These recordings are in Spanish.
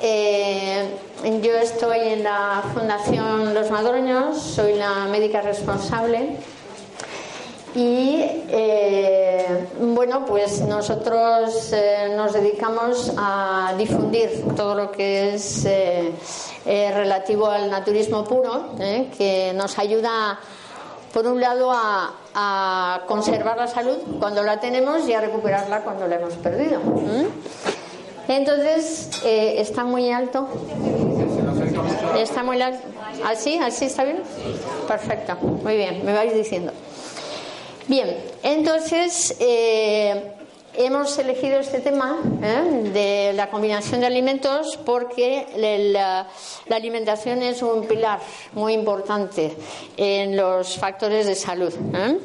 Eh, yo estoy en la Fundación Los Madroños, soy la médica responsable. Y eh, bueno, pues nosotros eh, nos dedicamos a difundir todo lo que es relativo al naturismo puro, que nos ayuda, por un lado, a, conservar la salud cuando la tenemos y a recuperarla cuando la hemos perdido. Entonces, eh, está muy alto. Está muy alto. ¿Así? ¿Así está bien? Perfecto. Muy bien, me vais diciendo. Bien, entonces eh, hemos elegido este tema ¿eh? de la combinación de alimentos porque la, la alimentación es un pilar muy importante en los factores de salud. ¿eh?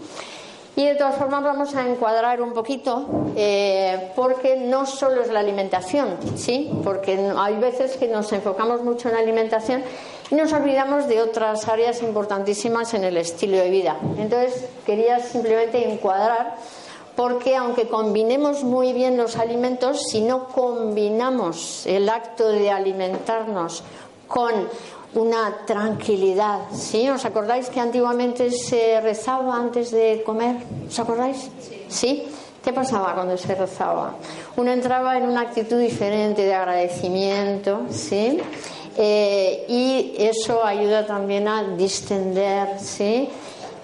Y de todas formas vamos a encuadrar un poquito, eh, porque no solo es la alimentación, ¿sí? Porque hay veces que nos enfocamos mucho en la alimentación y nos olvidamos de otras áreas importantísimas en el estilo de vida. Entonces quería simplemente encuadrar, porque aunque combinemos muy bien los alimentos, si no combinamos el acto de alimentarnos con una tranquilidad. ¿Sí? ¿Os acordáis que antiguamente se rezaba antes de comer? ¿Os acordáis? Sí. ¿Qué pasaba cuando se rezaba? Uno entraba en una actitud diferente de agradecimiento, ¿sí? Eh, y eso ayuda también a distender, ¿sí?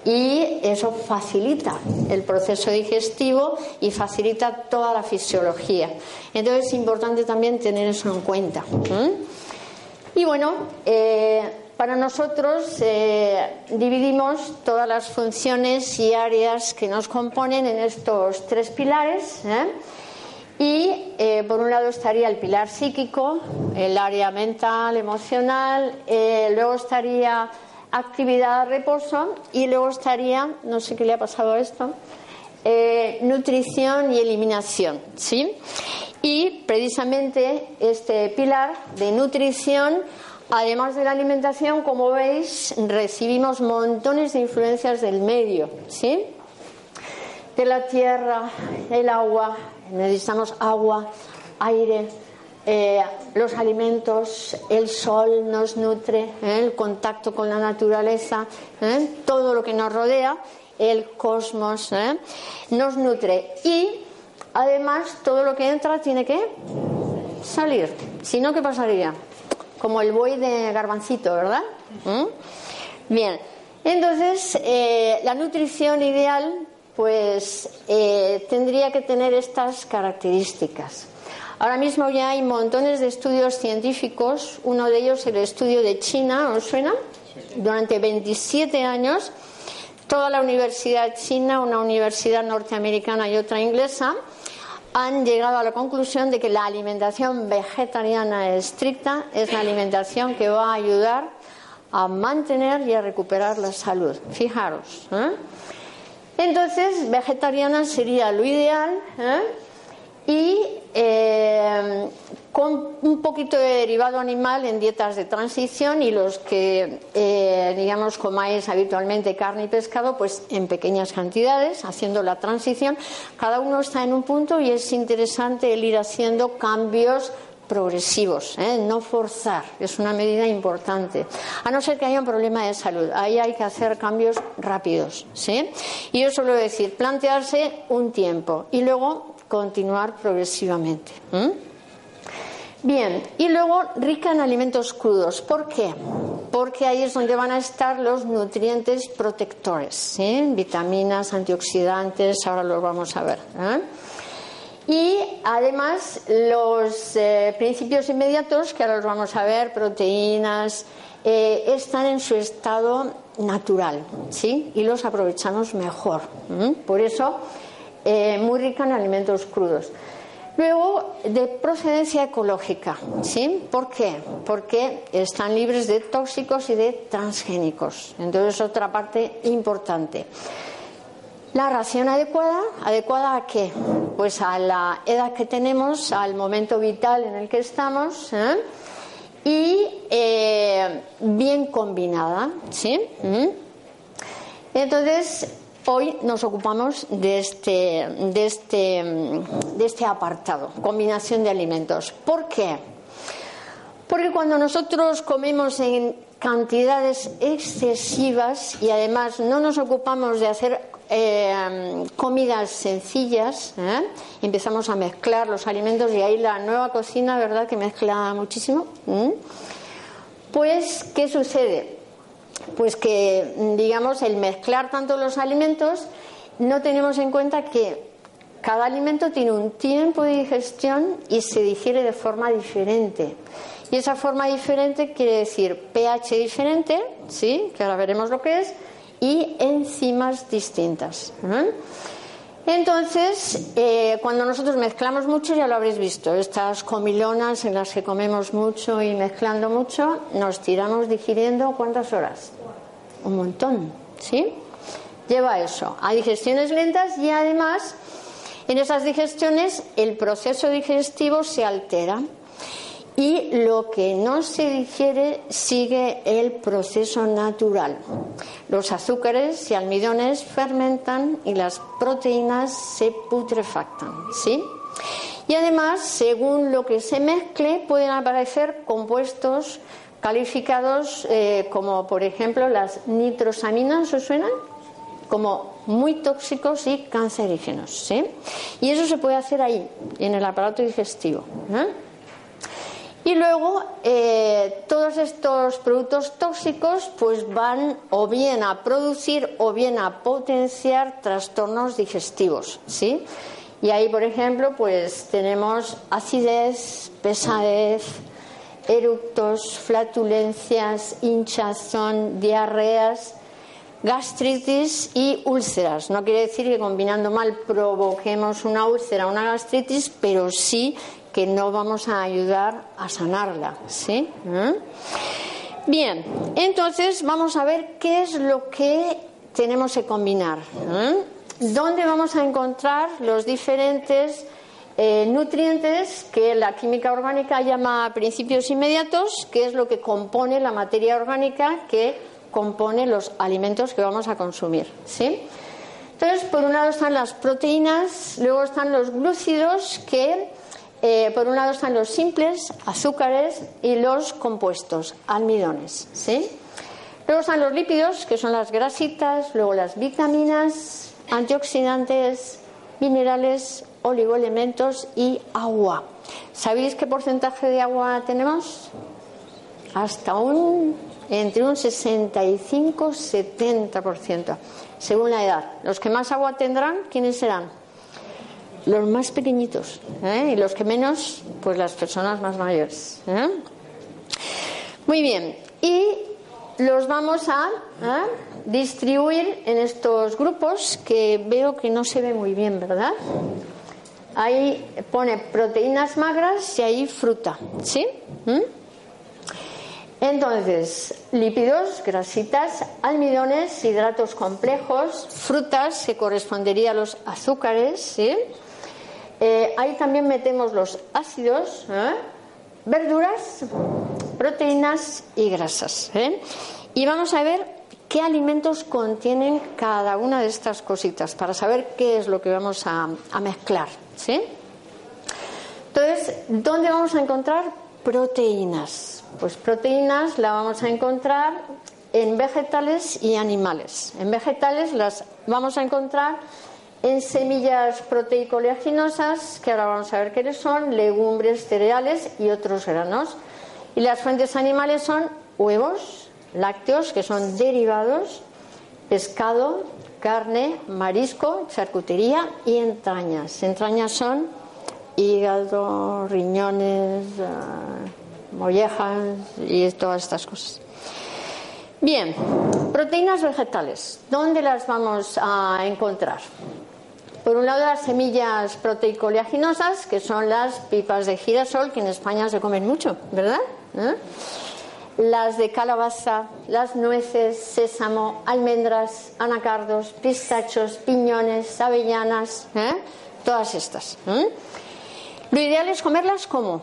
Y eso facilita el proceso digestivo y facilita toda la fisiología. Entonces es importante también tener eso en cuenta. ¿eh? Y bueno, eh, para nosotros eh, dividimos todas las funciones y áreas que nos componen en estos tres pilares. ¿eh? Y eh, por un lado estaría el pilar psíquico, el área mental, emocional, eh, luego estaría actividad, reposo y luego estaría, no sé qué le ha pasado a esto, nutrición y eliminación. ¿sí? Y precisamente este pilar de nutrición, además de la alimentación, como veis, recibimos montones de influencias del medio, ¿sí? De la tierra, el agua, necesitamos agua, aire, eh, los alimentos, el sol nos nutre, ¿eh? el contacto con la naturaleza, ¿eh? todo lo que nos rodea, el cosmos, nos nutre. Y además todo lo que entra tiene que salir. Si no, ¿qué pasaría? Como el buey de garbancito, ¿verdad? ¿Mm? Bien, entonces eh, la nutrición ideal pues eh, tendría que tener estas características. Ahora mismo ya hay montones de estudios científicos, uno de ellos el estudio de China, ¿os suena? Durante 27 años, toda la universidad china, una universidad norteamericana y otra inglesa, han llegado a la conclusión de que la alimentación vegetariana estricta es la alimentación que va a ayudar a mantener y a recuperar la salud. Fijaros. ¿eh? Entonces, vegetariana sería lo ideal ¿eh? Y eh, con un poquito de derivado animal en dietas de transición y los que, eh, digamos, comáis habitualmente carne y pescado, pues en pequeñas cantidades, haciendo la transición. Cada uno está en un punto y es interesante el ir haciendo cambios progresivos, ¿eh? no forzar, es una medida importante. A no ser que haya un problema de salud, ahí hay que hacer cambios rápidos. ¿sí? Y yo suelo decir, plantearse un tiempo y luego continuar progresivamente. ¿m? Bien, y luego rica en alimentos crudos. ¿Por qué? Porque ahí es donde van a estar los nutrientes protectores, vitaminas, antioxidantes, ahora los vamos a ver. ¿eh? Y además los eh, principios inmediatos, que ahora los vamos a ver, proteínas, eh, están en su estado natural, ¿sí? Y los aprovechamos mejor. Por eso, eh, muy rica en alimentos crudos. Luego, de procedencia ecológica, ¿sí? ¿Por qué? Porque están libres de tóxicos y de transgénicos. Entonces, otra parte importante. La ración adecuada, ¿adecuada a qué? Pues a la edad que tenemos, al momento vital en el que estamos ¿eh? y eh, bien combinada, ¿sí? ¿Mm? Entonces, hoy nos ocupamos de este, de, este, de este apartado, combinación de alimentos. ¿Por qué? Porque cuando nosotros comemos en cantidades excesivas y además no nos ocupamos de hacer eh, comidas sencillas, ¿eh? empezamos a mezclar los alimentos y ahí la nueva cocina, ¿verdad? Que mezcla muchísimo. Pues, ¿qué sucede? Pues que, digamos, el mezclar tanto los alimentos, no tenemos en cuenta que cada alimento tiene un tiempo de digestión y se digiere de forma diferente. Y esa forma diferente quiere decir pH diferente, ¿sí? Que ahora veremos lo que es, y enzimas distintas. Entonces, eh, cuando nosotros mezclamos mucho, ya lo habréis visto, estas comilonas en las que comemos mucho y mezclando mucho, nos tiramos digiriendo cuántas horas? Un montón, ¿sí? Lleva eso, a digestiones lentas y además en esas digestiones el proceso digestivo se altera y lo que no se digiere sigue el proceso natural. Los azúcares y almidones fermentan y las proteínas se putrefactan, ¿sí? Y además, según lo que se mezcle, pueden aparecer compuestos calificados eh, como, por ejemplo, las nitrosaminas, ¿os suenan? Como muy tóxicos y cancerígenos, ¿sí? Y eso se puede hacer ahí, en el aparato digestivo. ¿eh? Y luego eh, todos estos productos tóxicos pues van o bien a producir o bien a potenciar trastornos digestivos, ¿sí? Y ahí, por ejemplo, pues tenemos acidez, pesadez, eructos, flatulencias, hinchazón, diarreas, gastritis y úlceras. No quiere decir que combinando mal provoquemos una úlcera o una gastritis, pero sí que no vamos a ayudar a sanarla, ¿sí? ¿Mm? Bien, entonces vamos a ver qué es lo que tenemos que combinar. ¿Mm? ¿Dónde vamos a encontrar los diferentes eh, nutrientes que la química orgánica llama principios inmediatos, que es lo que compone la materia orgánica que compone los alimentos que vamos a consumir, ¿sí? Entonces, por un lado están las proteínas, luego están los glúcidos que eh, por un lado están los simples, azúcares, y los compuestos, almidones. ¿sí? Luego están los lípidos, que son las grasitas, luego las vitaminas, antioxidantes, minerales, oligoelementos y agua. ¿Sabéis qué porcentaje de agua tenemos? Hasta un entre un 65-70%, según la edad. Los que más agua tendrán, ¿quiénes serán? Los más pequeñitos ¿eh? y los que menos, pues las personas más mayores. ¿eh? Muy bien, y los vamos a ¿eh? distribuir en estos grupos que veo que no se ve muy bien, ¿verdad? Ahí pone proteínas magras y ahí fruta, ¿sí? ¿Mm? Entonces, lípidos, grasitas, almidones, hidratos complejos, frutas, que correspondería a los azúcares, ¿sí? Eh, ahí también metemos los ácidos, ¿eh? verduras, proteínas y grasas. ¿eh? Y vamos a ver qué alimentos contienen cada una de estas cositas para saber qué es lo que vamos a, a mezclar. ¿sí? Entonces, ¿dónde vamos a encontrar proteínas? Pues proteínas la vamos a encontrar en vegetales y animales. En vegetales las vamos a encontrar en semillas proteico-oleaginosas, que ahora vamos a ver qué son, legumbres, cereales y otros granos. Y las fuentes animales son huevos, lácteos, que son derivados, pescado, carne, marisco, charcutería y entrañas. Entrañas son hígado, riñones, uh, mollejas y todas estas cosas. Bien, proteínas vegetales, ¿dónde las vamos a encontrar? Por un lado, las semillas proteico-oleaginosas, que son las pipas de girasol, que en España se comen mucho, ¿verdad? ¿Eh? Las de calabaza, las nueces, sésamo, almendras, anacardos, pistachos, piñones, avellanas, ¿eh? todas estas. ¿eh? Lo ideal es comerlas como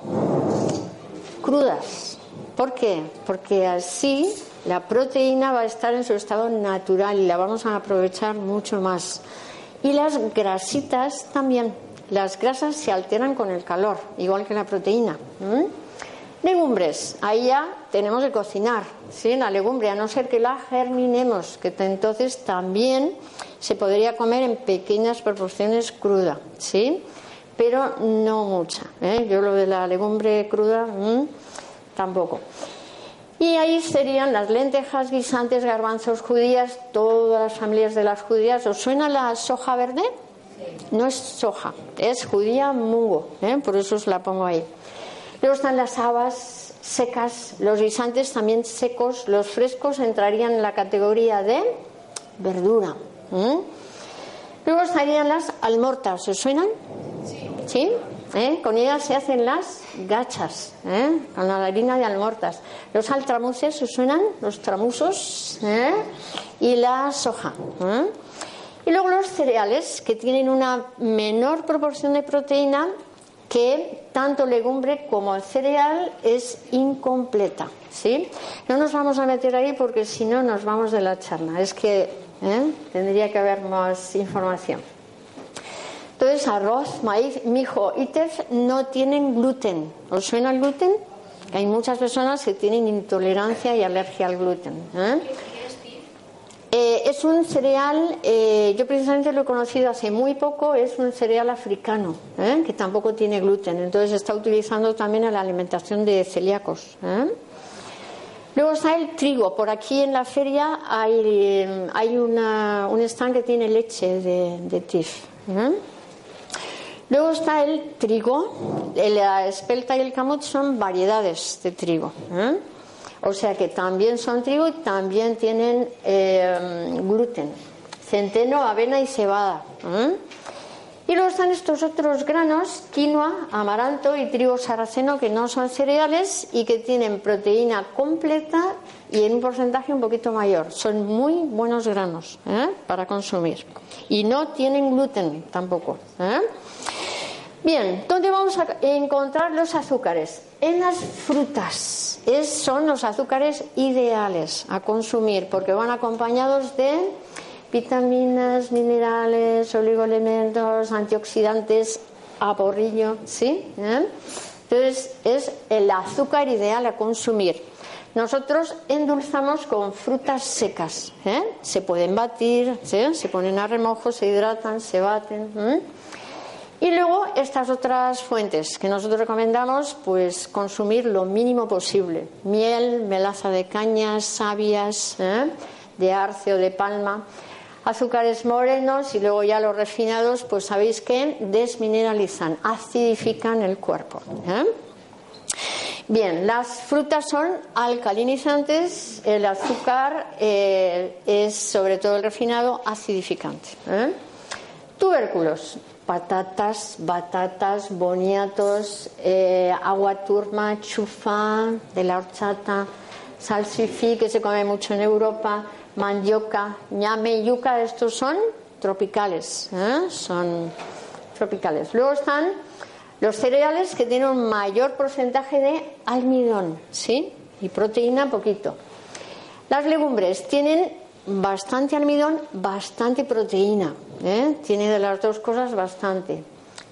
crudas. ¿Por qué? Porque así la proteína va a estar en su estado natural y la vamos a aprovechar mucho más. Y las grasitas también. Las grasas se alteran con el calor, igual que la proteína. Legumbres, ahí ya tenemos que cocinar, ¿sí? La legumbre, a no ser que la germinemos, que entonces también se podría comer en pequeñas proporciones cruda, ¿sí? Pero no mucha. ¿eh? Yo lo de la legumbre cruda, tampoco. Y ahí serían las lentejas, guisantes, garbanzos, judías, todas las familias de las judías. ¿Os suena la soja verde? No es soja, es judía mungo, ¿eh? por eso os la pongo ahí. Luego están las habas secas, los guisantes también secos, los frescos entrarían en la categoría de verdura. ¿eh? Luego estarían las almortas, ¿os suenan? Sí. ¿Sí? ¿Eh? Con ellas se hacen las gachas, ¿eh? con la harina de almortas. Los altramuses, ¿os suenan? Los tramusos ¿eh? y la soja. Y luego los cereales, que tienen una menor proporción de proteína que tanto legumbre como el cereal es incompleta. ¿sí? No nos vamos a meter ahí porque si no nos vamos de la charla. Es que tendría que haber más información. Entonces, arroz, maíz, mijo y tef no tienen gluten. ¿Os suena el gluten? Hay muchas personas que tienen intolerancia y alergia al gluten. ¿eh? Eh, es un cereal, eh, yo precisamente lo he conocido hace muy poco, es un cereal africano, que tampoco tiene gluten, entonces está utilizando también en la alimentación de celíacos. Luego está el trigo, por aquí en la feria hay, hay una, un stand que tiene leche de, de TIF. Luego está el trigo, la espelta y el camut son variedades de trigo. ¿eh? O sea que también son trigo y también tienen eh, gluten, centeno, avena y cebada. ¿eh? Y luego están estos otros granos, quinoa, amaranto y trigo sarraceno, que no son cereales y que tienen proteína completa y en un porcentaje un poquito mayor. Son muy buenos granos para consumir. Y no tienen gluten tampoco. Bien, ¿dónde vamos a encontrar los azúcares? En las frutas. son los azúcares ideales a consumir porque van acompañados de vitaminas, minerales, oligoelementos, antioxidantes, aporrillo, ¿sí? ¿Eh? Entonces es el azúcar ideal a consumir. Nosotros endulzamos con frutas secas. ¿eh? Se pueden batir, se ponen a remojo, se hidratan, se baten. ¿eh? Y luego estas otras fuentes que nosotros recomendamos, pues consumir lo mínimo posible. Miel, melaza de cañas, sabias, ¿eh? de arce o de palma, azúcares morenos y luego ya los refinados, pues sabéis que desmineralizan, acidifican el cuerpo. ¿eh? Bien, las frutas son alcalinizantes, el azúcar eh, es sobre todo el refinado acidificante. Tubérculos patatas, batatas, boniatos, eh, agua turma, chufa de la horchata, salsifí que se come mucho en Europa, mandioca, ñame yuca, estos son tropicales, ¿eh? son tropicales. Luego están los cereales que tienen un mayor porcentaje de almidón, ¿sí? Y proteína poquito. Las legumbres tienen bastante almidón, bastante proteína. ¿eh? Tiene de las dos cosas bastante,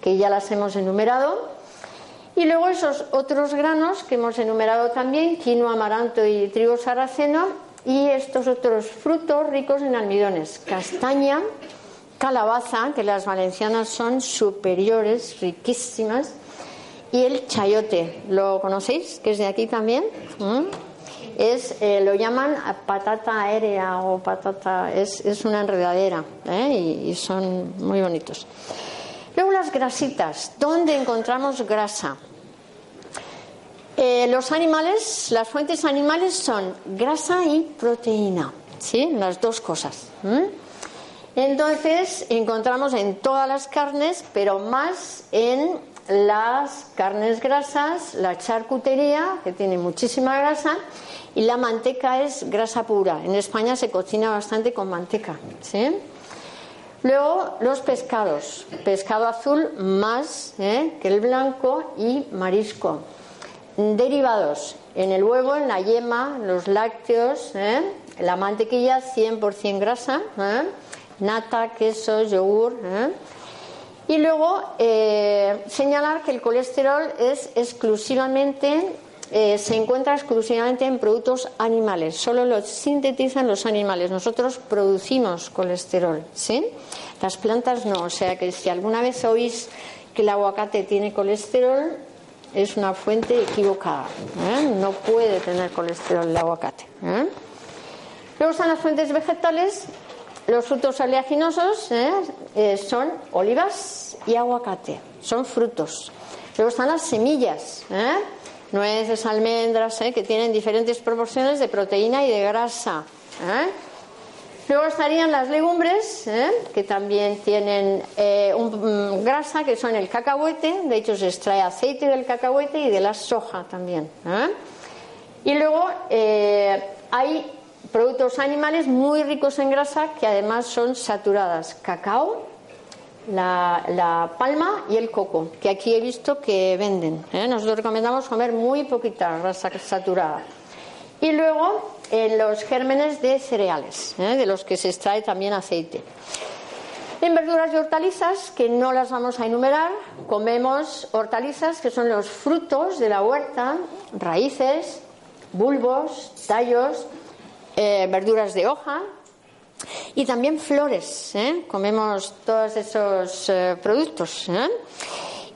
que ya las hemos enumerado. Y luego esos otros granos que hemos enumerado también, quinoa, amaranto y trigo sarraceno, y estos otros frutos ricos en almidones, castaña, calabaza, que las valencianas son superiores, riquísimas, y el chayote, ¿lo conocéis? Que es de aquí también. ¿Mm? Es, eh, lo llaman patata aérea o patata, es, es una enredadera ¿eh? y, son muy bonitos. Luego las grasitas, ¿dónde encontramos grasa? Eh, los animales, las fuentes animales son grasa y proteína, ¿sí? Las dos cosas. Entonces encontramos en todas las carnes, pero más en las carnes grasas, la charcutería, que tiene muchísima grasa, y la manteca es grasa pura. En España se cocina bastante con manteca. ¿sí? Luego los pescados, pescado azul más ¿eh? que el blanco y marisco. Derivados, en el huevo, en la yema, los lácteos, ¿eh? la mantequilla 100% grasa, ¿eh? nata, queso, yogur. Y luego señalar que el colesterol es exclusivamente se encuentra exclusivamente en productos animales, solo lo sintetizan los animales. Nosotros producimos colesterol, ¿sí? Las plantas no, o sea que si alguna vez oís que el aguacate tiene colesterol, es una fuente equivocada. ¿eh? No puede tener colesterol el aguacate. ¿eh? Luego están las fuentes vegetales. Los frutos oleaginosos ¿eh? son olivas y aguacate. Son frutos. Luego están las semillas nueces, almendras, ¿eh? que tienen diferentes proporciones de proteína y de grasa. ¿eh? Luego estarían las legumbres, ¿eh? que también tienen un, mm, grasa, que son el cacahuete, de hecho se extrae aceite del cacahuete y de la soja también. Y luego hay productos animales muy ricos en grasa que además son saturadas, cacao, la, palma y el coco, que aquí he visto que venden. ¿eh? Nosotros recomendamos comer muy poquita grasa saturada. Y luego en los gérmenes de cereales, ¿eh? de los que se extrae también aceite. En verduras y hortalizas, que no las vamos a enumerar, comemos hortalizas que son los frutos de la huerta, raíces, bulbos, tallos, eh, verduras de hoja, y también flores, ¿eh? comemos todos esos eh, productos. ¿eh?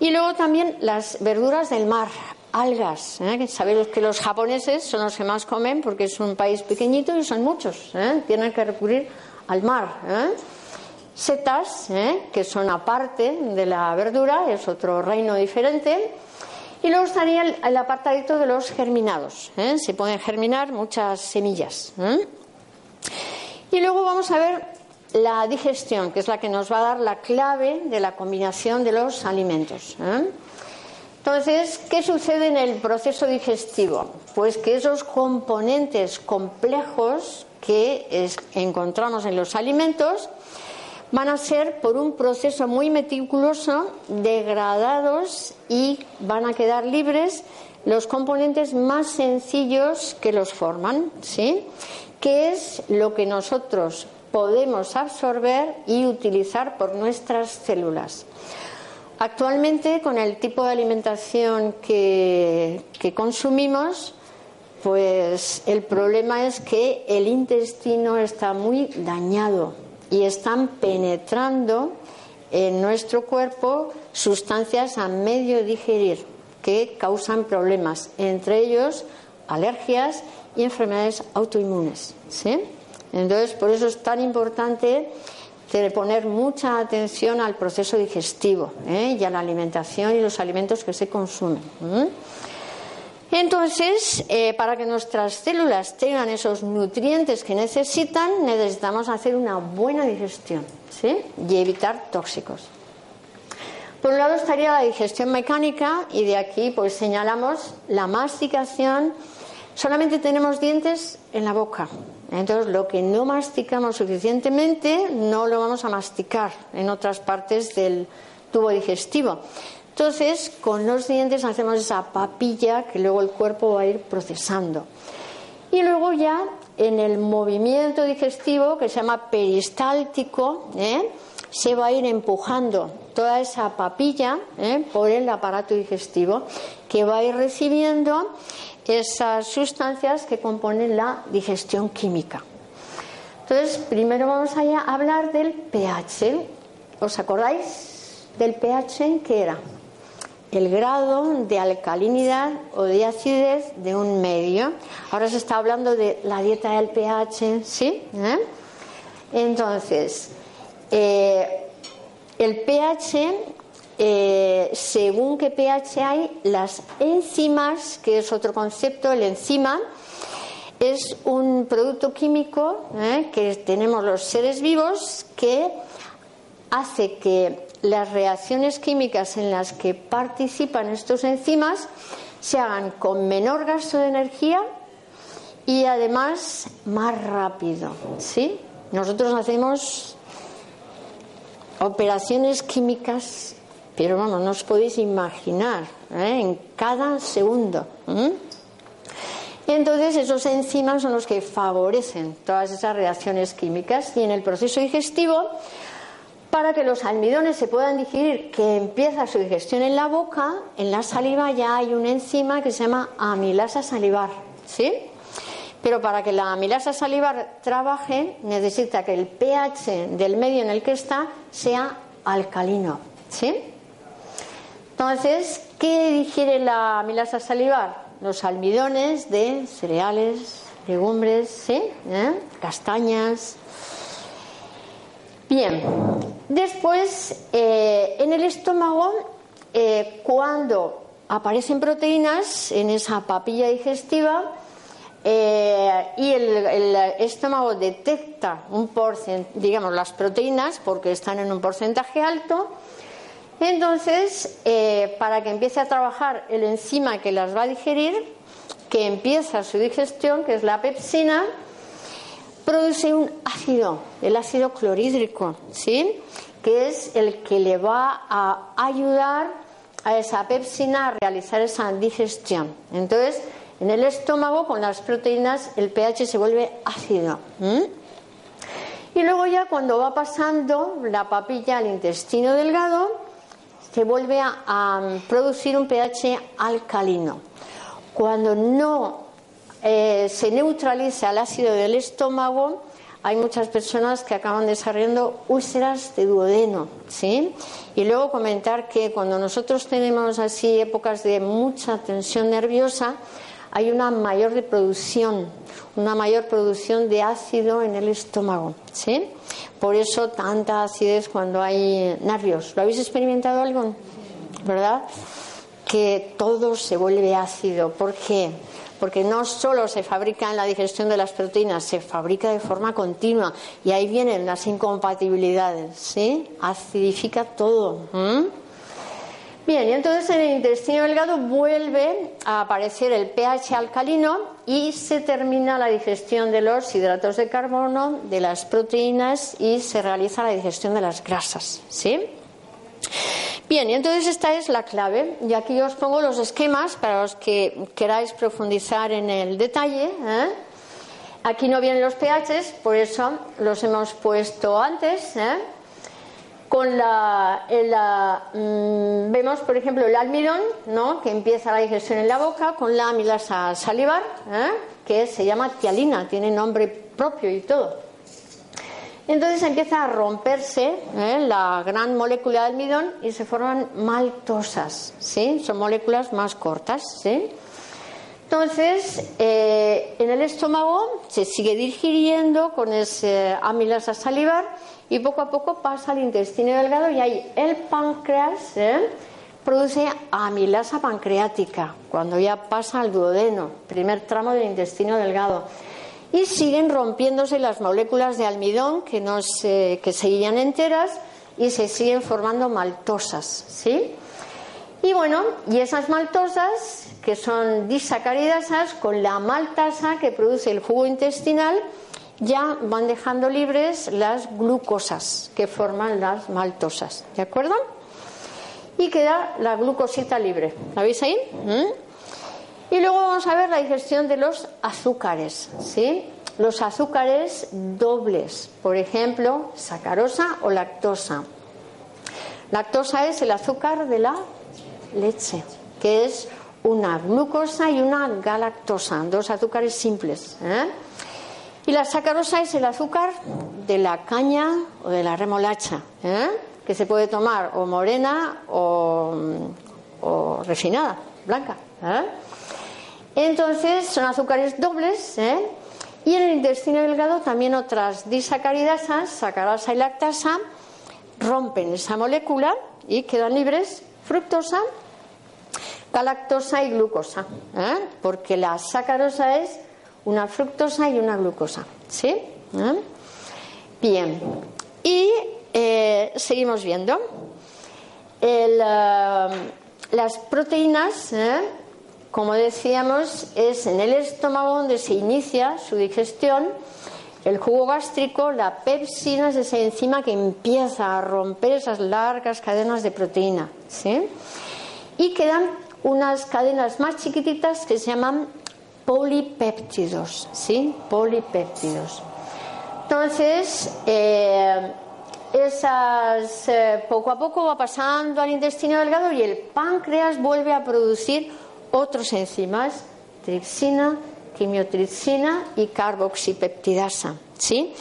Y luego también las verduras del mar, algas. Sabéis que los japoneses son los que más comen porque es un país pequeñito y son muchos. Tienen que recurrir al mar. Setas, que son aparte de la verdura, es otro reino diferente. Y luego estaría el, el apartadito de los germinados. Se pueden germinar muchas semillas. Y luego vamos a ver la digestión, que es la que nos va a dar la clave de la combinación de los alimentos. ¿eh? Entonces, ¿qué sucede en el proceso digestivo? Pues que esos componentes complejos que encontramos en los alimentos van a ser por un proceso muy meticuloso degradados y van a quedar libres los componentes más sencillos que los forman, ¿sí? Qué es lo que nosotros podemos absorber y utilizar por nuestras células. Actualmente, con el tipo de alimentación que, consumimos, pues el problema es que el intestino está muy dañado y están penetrando en nuestro cuerpo sustancias a medio digerir que causan problemas, entre ellos alergias y enfermedades autoinmunes. ¿sí? Entonces, por eso es tan importante poner mucha atención al proceso digestivo ¿eh? y a la alimentación y los alimentos que se consumen. Entonces, eh, para que nuestras células tengan esos nutrientes que necesitan, necesitamos hacer una buena digestión ¿sí? y evitar tóxicos. Por un lado estaría la digestión mecánica y de aquí pues señalamos la masticación Solamente tenemos dientes en la boca. Entonces, lo que no masticamos suficientemente no lo vamos a masticar en otras partes del tubo digestivo. Entonces, con los dientes hacemos esa papilla que luego el cuerpo va a ir procesando. Y luego ya en el movimiento digestivo, que se llama peristáltico, ¿eh? se va a ir empujando toda esa papilla ¿eh? por el aparato digestivo, que va a ir recibiendo esas sustancias que componen la digestión química. Entonces, primero vamos a hablar del pH. ¿Os acordáis del pH que era? El grado de alcalinidad o de acidez de un medio. Ahora se está hablando de la dieta del pH, ¿sí? ¿Eh? Entonces, eh, el pH eh, según qué pH hay, las enzimas, que es otro concepto, el enzima, es un producto químico ¿eh? que tenemos los seres vivos que hace que las reacciones químicas en las que participan estos enzimas se hagan con menor gasto de energía y además más rápido. ¿sí? Nosotros hacemos operaciones químicas, pero vamos, no os podéis imaginar, ¿eh? en cada segundo. Entonces, esos enzimas son los que favorecen todas esas reacciones químicas y en el proceso digestivo, para que los almidones se puedan digerir, que empieza su digestión en la boca, en la saliva ya hay una enzima que se llama amilasa salivar, ¿sí? Pero para que la amilasa salivar trabaje, necesita que el pH del medio en el que está sea alcalino, ¿sí? Entonces, ¿qué digiere la amilasa salivar? los almidones de cereales, legumbres, ¿sí? ¿Eh? castañas. Bien, después eh, en el estómago, eh, cuando aparecen proteínas en esa papilla digestiva, y el, el, estómago detecta un porcentaje, digamos, las proteínas porque están en un porcentaje alto, entonces, eh, para que empiece a trabajar el enzima que las va a digerir, que empieza su digestión, que es la pepsina, produce un ácido, el ácido clorhídrico, ¿sí? que es el que le va a ayudar a esa pepsina a realizar esa digestión. Entonces, en el estómago, con las proteínas, el pH se vuelve ácido. Y luego ya cuando va pasando la papilla al intestino delgado, se vuelve a, producir un pH alcalino. Cuando no eh, se neutraliza el ácido del estómago, hay muchas personas que acaban desarrollando úlceras de duodeno, ¿sí? Y luego comentar que cuando nosotros tenemos así épocas de mucha tensión nerviosa, hay una mayor reproducción, una mayor producción de ácido en el estómago, ¿sí? Por eso tanta acidez cuando hay nervios. ¿Lo habéis experimentado algo? ¿Verdad? Que todo se vuelve ácido. ¿Por qué? Porque no solo se fabrica en la digestión de las proteínas, se fabrica de forma continua. Y ahí vienen las incompatibilidades, ¿sí? Acidifica todo. Bien, y entonces en el intestino delgado vuelve a aparecer el pH alcalino y se termina la digestión de los hidratos de carbono, de las proteínas y se realiza la digestión de las grasas. ¿Sí? Bien, y entonces esta es la clave. Y aquí os pongo los esquemas para los que queráis profundizar en el detalle. ¿eh? Aquí no vienen los pHs, por eso los hemos puesto antes. ¿eh? Con la, mm, vemos por ejemplo el almidón ¿no? que empieza la digestión en la boca con la amilasa salivar ¿eh? que se llama tialina tiene nombre propio y todo entonces empieza a romperse ¿eh? la gran molécula de almidón y se forman maltosas ¿sí? son moléculas más cortas ¿sí? entonces eh, en el estómago se sigue digiriendo con ese amilasa salivar y poco a poco pasa al intestino delgado y ahí el páncreas ¿eh? produce amilasa pancreática cuando ya pasa al duodeno, primer tramo del intestino delgado. Y siguen rompiéndose las moléculas de almidón que, no se, que seguían enteras y se siguen formando maltosas, ¿sí? Y bueno, y esas maltosas, que son disacaridasas, con la maltasa que produce el jugo intestinal, ya van dejando libres las glucosas que forman las maltosas. ¿De acuerdo? Y queda la glucosita libre. ¿La veis ahí? ¿Mm? Y luego vamos a ver la digestión de los azúcares. ¿sí? Los azúcares dobles, por ejemplo, sacarosa o lactosa. Lactosa es el azúcar de la leche, que es una glucosa y una galactosa, dos azúcares simples. ¿eh? Y la sacarosa es el azúcar de la caña o de la remolacha, ¿eh? que se puede tomar o morena o, refinada, blanca. ¿eh? Entonces son azúcares dobles. ¿eh? Y en el intestino delgado también otras disacaridasas, sacarosa y lactasa, rompen esa molécula y quedan libres fructosa, galactosa y glucosa. Porque la sacarosa es una fructosa y una glucosa. ¿Sí? ¿Eh? Bien. Y eh, seguimos viendo. El, las proteínas, como decíamos, es en el estómago donde se inicia su digestión el jugo gástrico, la pepsina es esa enzima que empieza a romper esas largas cadenas de proteína. ¿sí? Y quedan unas cadenas más chiquititas que se llaman polipéptidos. ¿sí? Polipéptidos. Entonces, eh, esas eh, poco a poco va pasando al intestino delgado y el páncreas vuelve a producir otros enzimas, tripsina, quimiotripsina y carboxipeptidasa, ¿sí?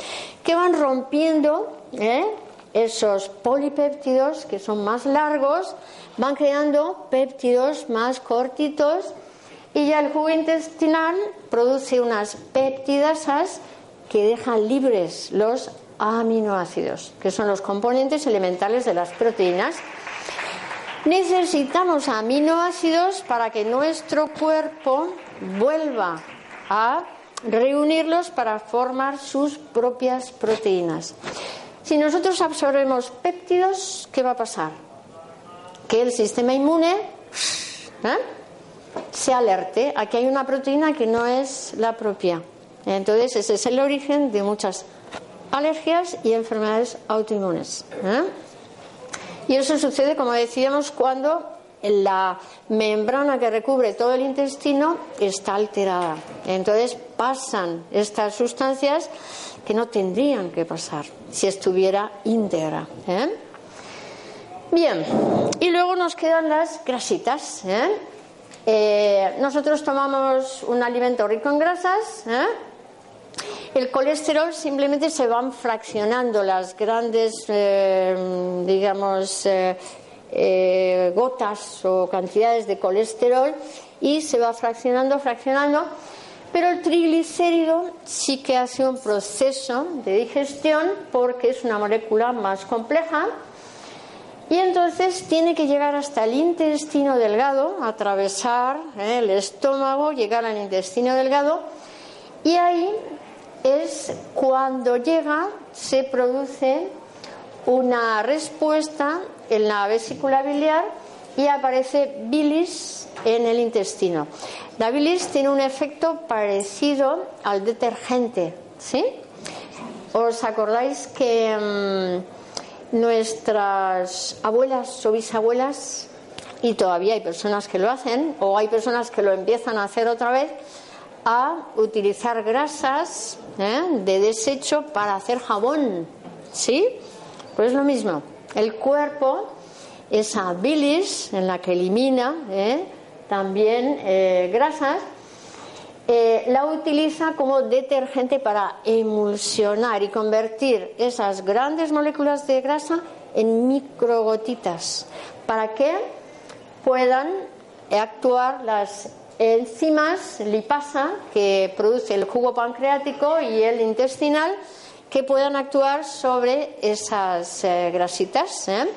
que van rompiendo ¿eh? esos polipéptidos que son más largos, van creando péptidos más cortitos y ya el jugo intestinal produce unas peptidasas que dejan libres los aminoácidos, que son los componentes elementales de las proteínas. Necesitamos aminoácidos para que nuestro cuerpo vuelva a reunirlos para formar sus propias proteínas. Si nosotros absorbemos péptidos, ¿qué va a pasar? Que el sistema inmune ¿eh? Se alerte a que hay una proteína que no es la propia. Entonces, ese es el origen de muchas alergias y enfermedades autoinmunes. ¿eh? Y eso sucede, como decíamos, cuando la membrana que recubre todo el intestino está alterada. Entonces pasan estas sustancias que no tendrían que pasar si estuviera íntegra. ¿eh? Bien, y luego nos quedan las grasitas. ¿eh? Eh, nosotros tomamos un alimento rico en grasas. El colesterol simplemente se van fraccionando las grandes, digamos, eh, gotas o cantidades de colesterol y se va fraccionando, fraccionando. Pero el triglicérido sí que hace un proceso de digestión porque es una molécula más compleja y entonces tiene que llegar hasta el intestino delgado, atravesar eh, el estómago, llegar al intestino delgado y ahí es cuando llega, se produce una respuesta en la vesícula biliar y aparece bilis en el intestino. La bilis tiene un efecto parecido al detergente, ¿sí? ¿Os acordáis que mm, nuestras abuelas o bisabuelas, y todavía hay personas que lo hacen, o hay personas que lo empiezan a hacer otra vez, a utilizar grasas ¿eh? de desecho para hacer jabón, ¿sí? Pues es lo mismo. El cuerpo, esa bilis en la que elimina ¿eh? también eh, grasas, eh, la utiliza como detergente para emulsionar y convertir esas grandes moléculas de grasa en microgotitas para que puedan actuar las enzimas lipasa que produce el jugo pancreático y el intestinal que puedan actuar sobre esas eh, grasitas. ¿eh?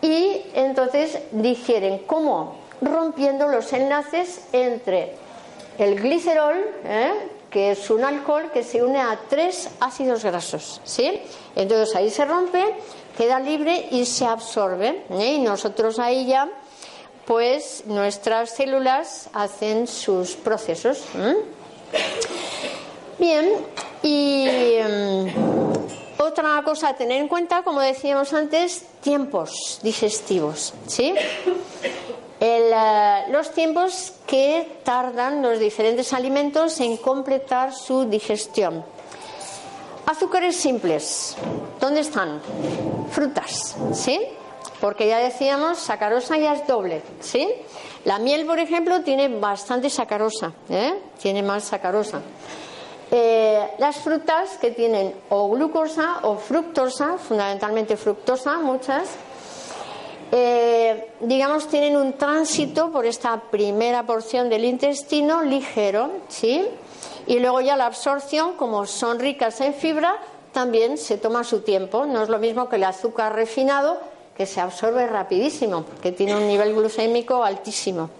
Y entonces digieren cómo rompiendo los enlaces entre el glicerol, ¿eh? que es un alcohol que se une a tres ácidos grasos. ¿sí? Entonces ahí se rompe, queda libre y se absorbe. Y nosotros ahí ya, pues nuestras células hacen sus procesos. Bien, y em, otra cosa a tener en cuenta, como decíamos antes, tiempos digestivos. ¿sí? Eh, los tiempos que tardan los diferentes alimentos en completar su digestión. Azúcares simples, ¿dónde están? Frutas, ¿sí? Porque ya decíamos, sacarosa ya es doble, ¿sí? La miel, por ejemplo, tiene bastante sacarosa, ¿eh? Tiene más sacarosa. Eh, las frutas que tienen o glucosa o fructosa, fundamentalmente fructosa, muchas, eh, digamos, tienen un tránsito por esta primera porción del intestino ligero, ¿sí? Y luego ya la absorción, como son ricas en fibra, también se toma su tiempo. No es lo mismo que el azúcar refinado, que se absorbe rapidísimo, que tiene un nivel glucémico altísimo.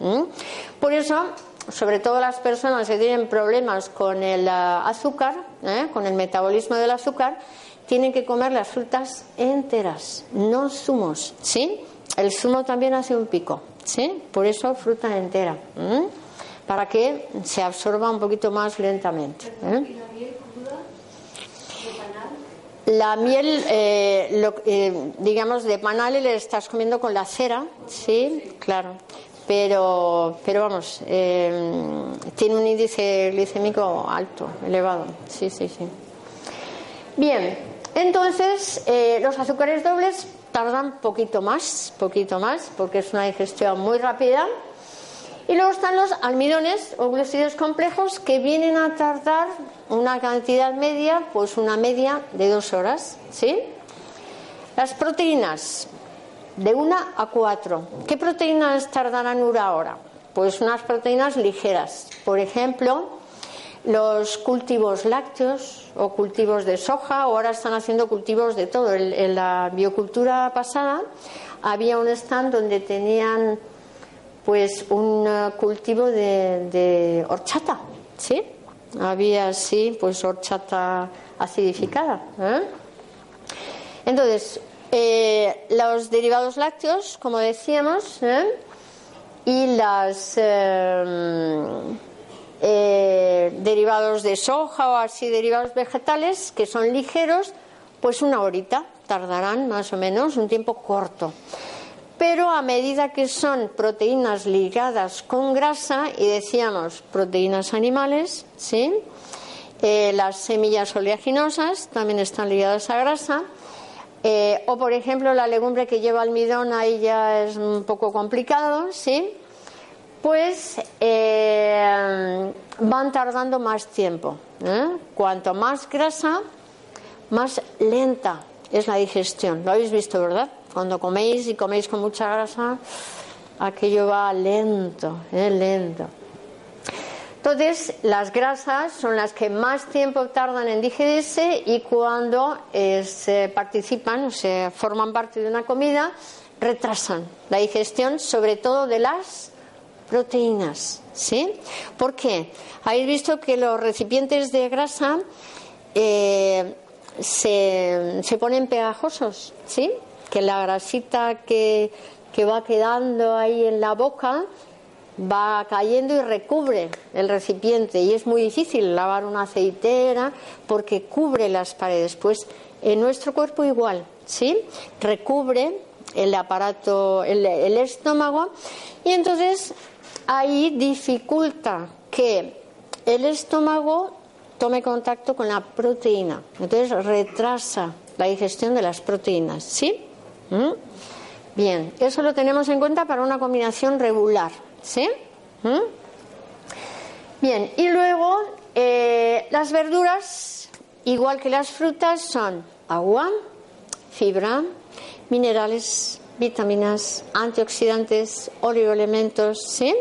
Por eso sobre todo las personas que tienen problemas con el eh, azúcar, ¿eh? con el metabolismo del azúcar, tienen que comer las frutas enteras, no zumos, ¿sí? El zumo también hace un pico, ¿sí? Por eso fruta entera, para que se absorba un poquito más lentamente. ¿eh? La miel, eh, digamos, de panal le estás comiendo con la cera, sí, claro pero, pero vamos, eh, tiene un índice glicémico alto, elevado. Sí, sí, sí. Bien, entonces eh, los azúcares dobles tardan poquito más, poquito más, porque es una digestión muy rápida. Y luego están los almidones o glúcidos complejos que vienen a tardar una cantidad media, pues una media de dos horas, ¿sí? Las proteínas, de una a cuatro. ¿Qué proteínas tardarán una hora? Pues unas proteínas ligeras. Por ejemplo, los cultivos lácteos o cultivos de soja, o ahora están haciendo cultivos de todo. En, la biocultura pasada había un stand donde tenían pues un uh, cultivo de, horchata, ¿sí? Había así, pues horchata acidificada. ¿eh? Entonces, eh, los derivados lácteos, como decíamos, ¿eh? y los eh, derivados de soja o así derivados vegetales que son ligeros, pues una horita tardarán más o menos, un tiempo corto. Pero a medida que son proteínas ligadas con grasa, y decíamos proteínas animales, ¿sí? las semillas oleaginosas también están ligadas a grasa, eh, o, por ejemplo, la legumbre que lleva almidón, ahí ya es un poco complicado, ¿sí? Pues eh, van tardando más tiempo. ¿eh? Cuanto más grasa, más lenta es la digestión. Lo habéis visto, ¿verdad? Cuando coméis y coméis con mucha grasa, aquello va lento, lento. Entonces, las grasas son las que más tiempo tardan en digerirse y cuando eh, se participan o se forman parte de una comida, retrasan la digestión, sobre todo de las proteínas. ¿Sí? ¿Por qué? Habéis visto que los recipientes de grasa eh, se, se, ponen pegajosos, ¿sí? Que la grasita que, que va quedando ahí en la boca va cayendo y recubre el recipiente y es muy difícil lavar una aceitera porque cubre las paredes. Pues en nuestro cuerpo igual, ¿sí? Recubre el aparato, el, estómago y entonces ahí dificulta que el estómago tome contacto con la proteína. Entonces retrasa la digestión de las proteínas, ¿sí? ¿Mm? Bien, eso lo tenemos en cuenta para una combinación regular. ¿Sí? ¿Mm? Bien, y luego eh, las verduras, igual que las frutas, son agua, fibra, minerales, vitaminas, antioxidantes, oligoelementos, ¿sí?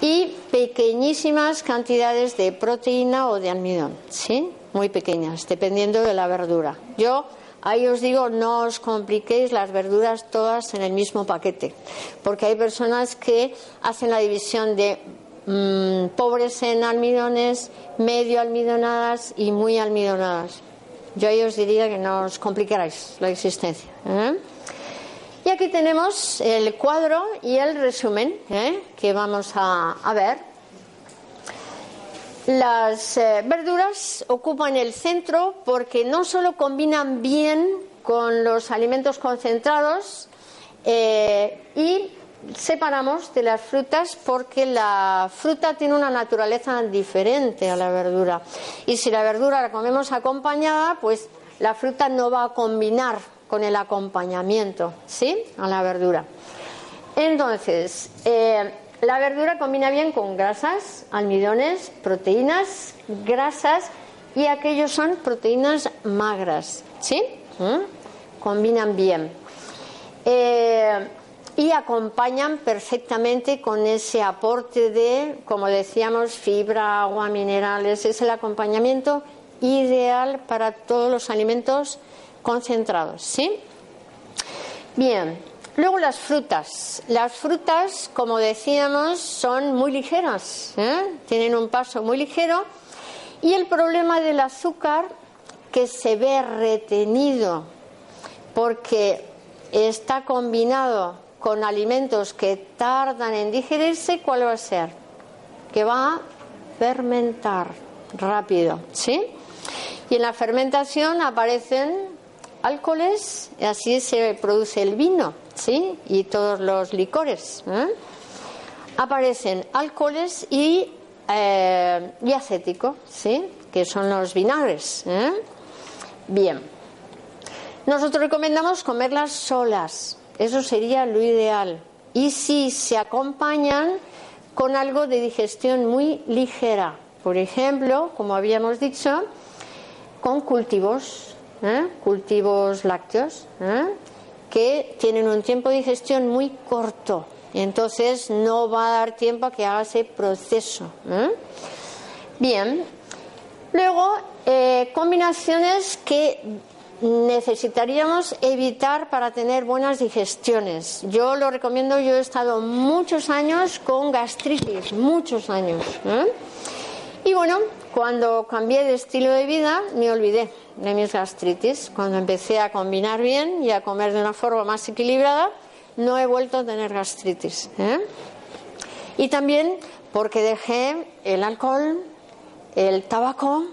Y pequeñísimas cantidades de proteína o de almidón, ¿sí? Muy pequeñas, dependiendo de la verdura. Yo Ahí os digo, no os compliquéis las verduras todas en el mismo paquete, porque hay personas que hacen la división de mm, pobres en almidones, medio almidonadas y muy almidonadas. Yo ahí os diría que no os complicarais la existencia. ¿eh? Aquí tenemos el cuadro y el resumen ¿eh? que vamos a, a ver. Las eh, verduras ocupan el centro porque no solo combinan bien con los alimentos concentrados eh, y separamos de las frutas porque la fruta tiene una naturaleza diferente a la verdura. Y si la verdura la comemos acompañada, pues la fruta no va a combinar con el acompañamiento, ¿sí? A la verdura. Entonces, eh, la verdura combina bien con grasas, almidones, proteínas, grasas y aquellos son proteínas magras. ¿Sí? ¿Mm? Combinan bien. Eh, y acompañan perfectamente con ese aporte de, como decíamos, fibra, agua, minerales. Es el acompañamiento ideal para todos los alimentos concentrados. ¿Sí? Bien, Luego las frutas. Las frutas, como decíamos, son muy ligeras, ¿eh? tienen un paso muy ligero y el problema del azúcar que se ve retenido porque está combinado con alimentos que tardan en digerirse, ¿cuál va a ser? Que va a fermentar rápido, ¿sí? Y en la fermentación aparecen alcoholes así se produce el vino, ¿sí? Y todos los licores. ¿eh? Aparecen alcoholes y, eh, y acético, ¿sí? Que son los vinagres. ¿eh? Bien. Nosotros recomendamos comerlas solas. Eso sería lo ideal. Y si se acompañan con algo de digestión muy ligera. Por ejemplo, como habíamos dicho, con cultivos ¿eh? cultivos lácteos, ¿eh? que tienen un tiempo de digestión muy corto. Entonces no va a dar tiempo a que haga ese proceso. ¿eh? Bien. Luego, combinaciones que necesitaríamos evitar para tener buenas digestiones. Yo lo recomiendo, yo he estado muchos años con gastritis, muchos años. Y bueno, cuando cambié de estilo de vida me olvidé de mis gastritis. Cuando empecé a combinar bien y a comer de una forma más equilibrada, no he vuelto a tener gastritis. ¿eh? Y también porque dejé el alcohol, el tabaco,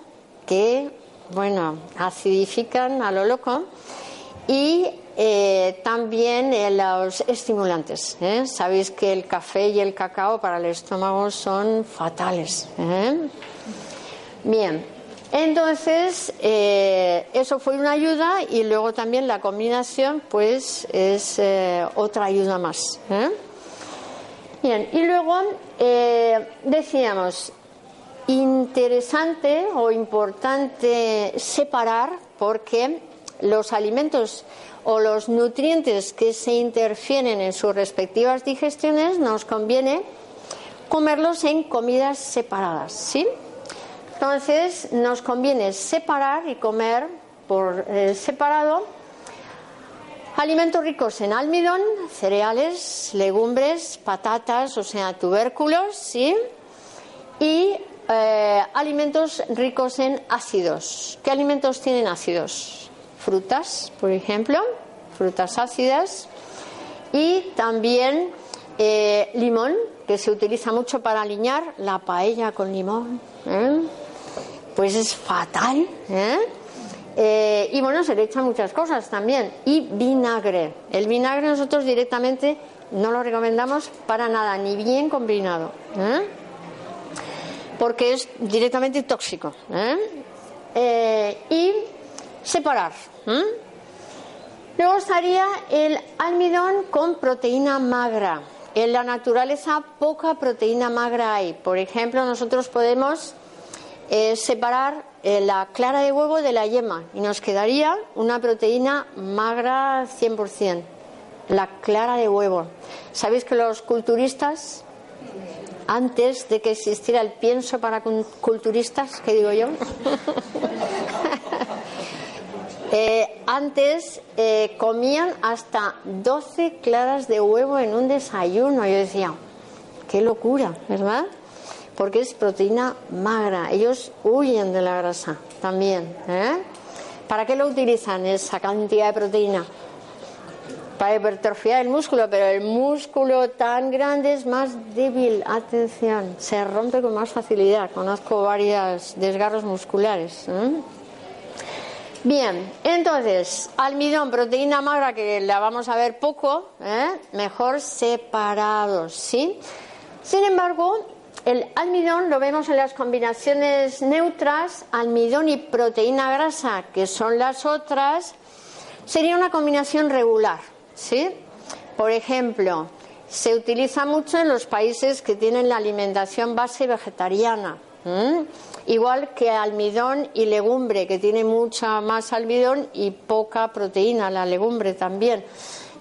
que, bueno, acidifican a lo loco, y eh, también eh, los estimulantes. Sabéis que el café y el cacao para el estómago son fatales. Bien, entonces, eh, eso fue una ayuda y luego también la combinación, pues, es eh, otra ayuda más. ¿eh? Bien, y luego decíamos, interesante o importante separar porque los alimentos o los nutrientes que se interfieren en sus respectivas digestiones nos conviene comerlos en comidas separadas, ¿sí? Entonces nos conviene separar y comer por eh, separado alimentos ricos en almidón, cereales, legumbres, patatas, o sea, tubérculos, ¿sí? Y eh, alimentos ricos en ácidos. ¿Qué alimentos tienen ácidos? Frutas, por ejemplo, frutas ácidas. Y también eh, limón, que se utiliza mucho para aliñar la paella con limón pues es fatal. ¿eh? ¿eh? y bueno, se le echan muchas cosas también. Y vinagre. El vinagre nosotros directamente no lo recomendamos para nada, ni bien combinado. ¿eh? Porque es directamente tóxico. ¿eh? y separar. Luego estaría el almidón con proteína magra. En la naturaleza poca proteína magra hay. Por ejemplo, nosotros podemos es separar eh, la clara de huevo de la yema y nos quedaría una proteína magra 100%, la clara de huevo. ¿Sabéis que los culturistas, antes de que existiera el pienso para culturistas, ¿qué digo yo? Eh, antes eh, comían hasta 12 claras de huevo en un desayuno. Yo decía, qué locura, ¿verdad? porque es proteína magra. Ellos huyen de la grasa también. ¿eh? ¿Para qué lo utilizan esa cantidad de proteína? Para hipertrofiar el músculo, pero el músculo tan grande es más débil. Atención, se rompe con más facilidad. Conozco varios desgarros musculares. ¿eh? Bien, entonces, almidón, proteína magra, que la vamos a ver poco, ¿eh? mejor separados, ¿sí? Sin embargo, el almidón lo vemos en las combinaciones neutras, almidón y proteína grasa, que son las otras, sería una combinación regular, ¿sí? Por ejemplo, se utiliza mucho en los países que tienen la alimentación base vegetariana, igual que almidón y legumbre, que tiene mucha más almidón y poca proteína, la legumbre también.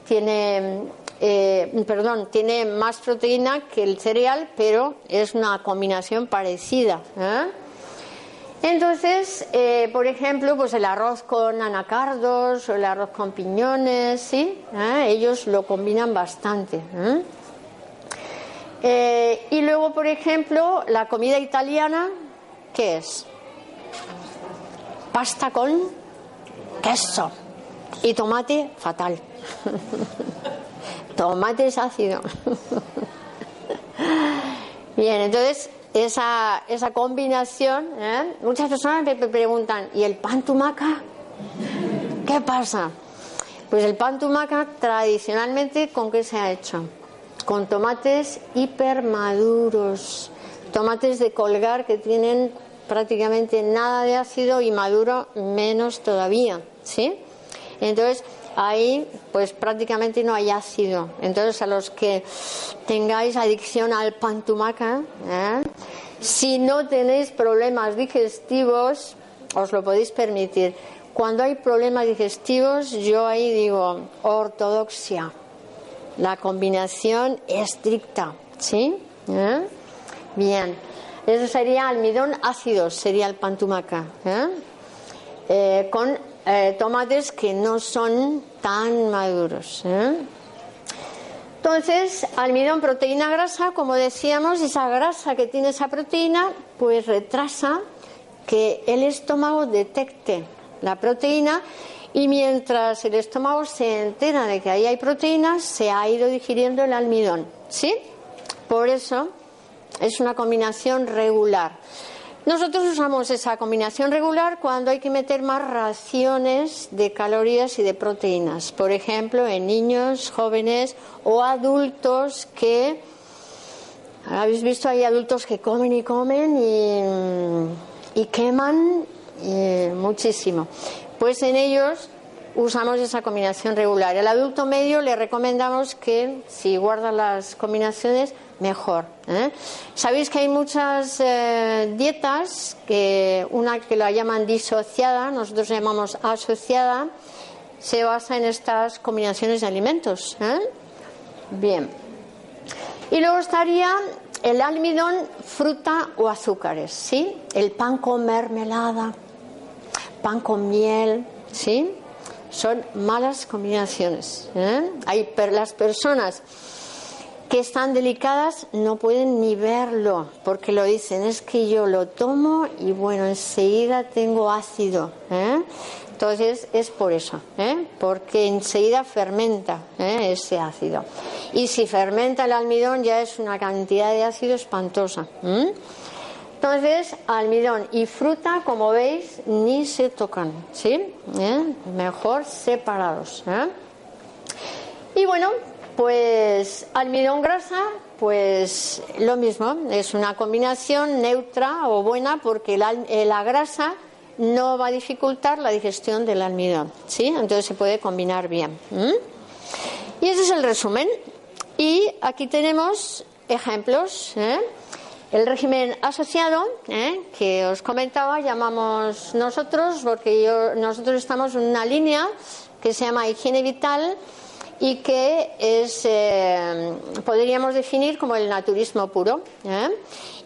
Tiene eh, perdón, tiene más proteína que el cereal, pero es una combinación parecida. ¿eh? Entonces, eh, por ejemplo, pues el arroz con anacardos o el arroz con piñones, ¿sí? Ellos lo combinan bastante. y luego, por ejemplo, la comida italiana, ¿qué es? Pasta con queso y tomate fatal. tomate es ácido. Bien, entonces esa, esa combinación, ¿eh? muchas personas me preguntan, ¿y el pan tumaca? ¿Qué pasa? Pues el pan tumaca tradicionalmente con qué se ha hecho? Con tomates hipermaduros, tomates de colgar que tienen prácticamente nada de ácido y maduro menos todavía, ¿sí? Entonces, ahí pues prácticamente no hay ácido. Entonces a los que tengáis adicción al pantumaca, ¿eh? si no tenéis problemas digestivos, os lo podéis permitir. Cuando hay problemas digestivos, yo ahí digo ortodoxia. La combinación estricta, ¿sí? ¿Eh? Bien. Eso sería almidón ácido, sería el pantumaca. ¿eh? eh con eh, tomates que no son tan maduros. Entonces, almidón, proteína, grasa, como decíamos, esa grasa que tiene esa proteína, pues retrasa que el estómago detecte la proteína y mientras el estómago se entera de que ahí hay proteínas, se ha ido digiriendo el almidón. ¿Sí? Por eso es una combinación regular. Nosotros usamos esa combinación regular cuando hay que meter más raciones de calorías y de proteínas. Por ejemplo, en niños, jóvenes o adultos que... Habéis visto, hay adultos que comen y comen y, queman muchísimo. Pues en ellos usamos esa combinación regular. El adulto medio le recomendamos que si guarda las combinaciones mejor. ¿eh? Sabéis que hay muchas eh, dietas, que una que la llaman disociada, nosotros llamamos asociada, se basa en estas combinaciones de alimentos. ¿eh? Bien. Y luego estaría el almidón, fruta o azúcares, ¿sí? El pan con mermelada, pan con miel, ¿sí? Son malas combinaciones. Hay las personas que están delicadas no pueden ni verlo porque lo dicen es que yo lo tomo y bueno enseguida tengo ácido ¿eh? entonces es por eso ¿eh? porque enseguida fermenta ¿eh? ese ácido y si fermenta el almidón ya es una cantidad de ácido espantosa entonces almidón y fruta como veis ni se tocan sí mejor separados y bueno pues almidón grasa, pues lo mismo, es una combinación neutra o buena porque la, eh, grasa no va a dificultar la digestión del almidón, ¿sí? Entonces se puede combinar bien. Y ese es el resumen. Y aquí tenemos ejemplos. ¿eh? El régimen asociado, ¿eh? que os comentaba, llamamos nosotros, porque nosotros estamos en una línea que se llama higiene vital y que es, eh, podríamos definir como el naturismo puro. ¿eh?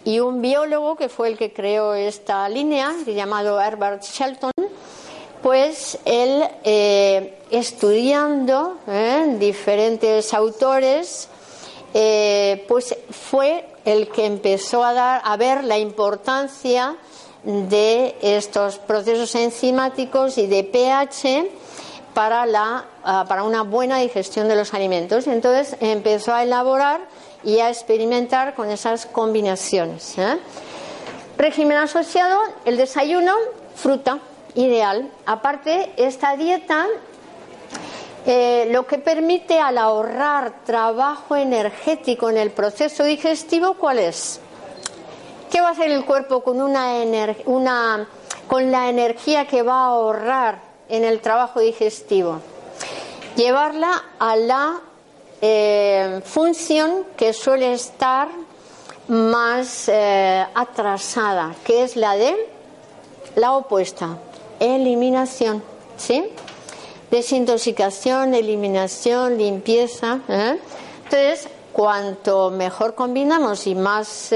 Y un biólogo que fue el que creó esta línea, llamado Herbert Shelton, pues él, eh, estudiando diferentes autores, pues fue el que empezó a, dar, a ver la importancia de estos procesos enzimáticos y de pH para, la, ah, para una buena digestión de los alimentos. Entonces empezó a elaborar y a experimentar con esas combinaciones. ¿eh? Régimen asociado, el desayuno, fruta, ideal. Aparte, esta dieta eh, lo que permite al ahorrar trabajo energético en el proceso digestivo, ¿cuál es? ¿Qué va a hacer el cuerpo con, una con la energía que va a ahorrar en el trabajo digestivo. Llevarla a la eh, función que suele estar más eh, atrasada, que es la de la opuesta, eliminación, ¿sí? Desintoxicación, eliminación, limpieza. ¿eh? Entonces, cuanto mejor combinamos y más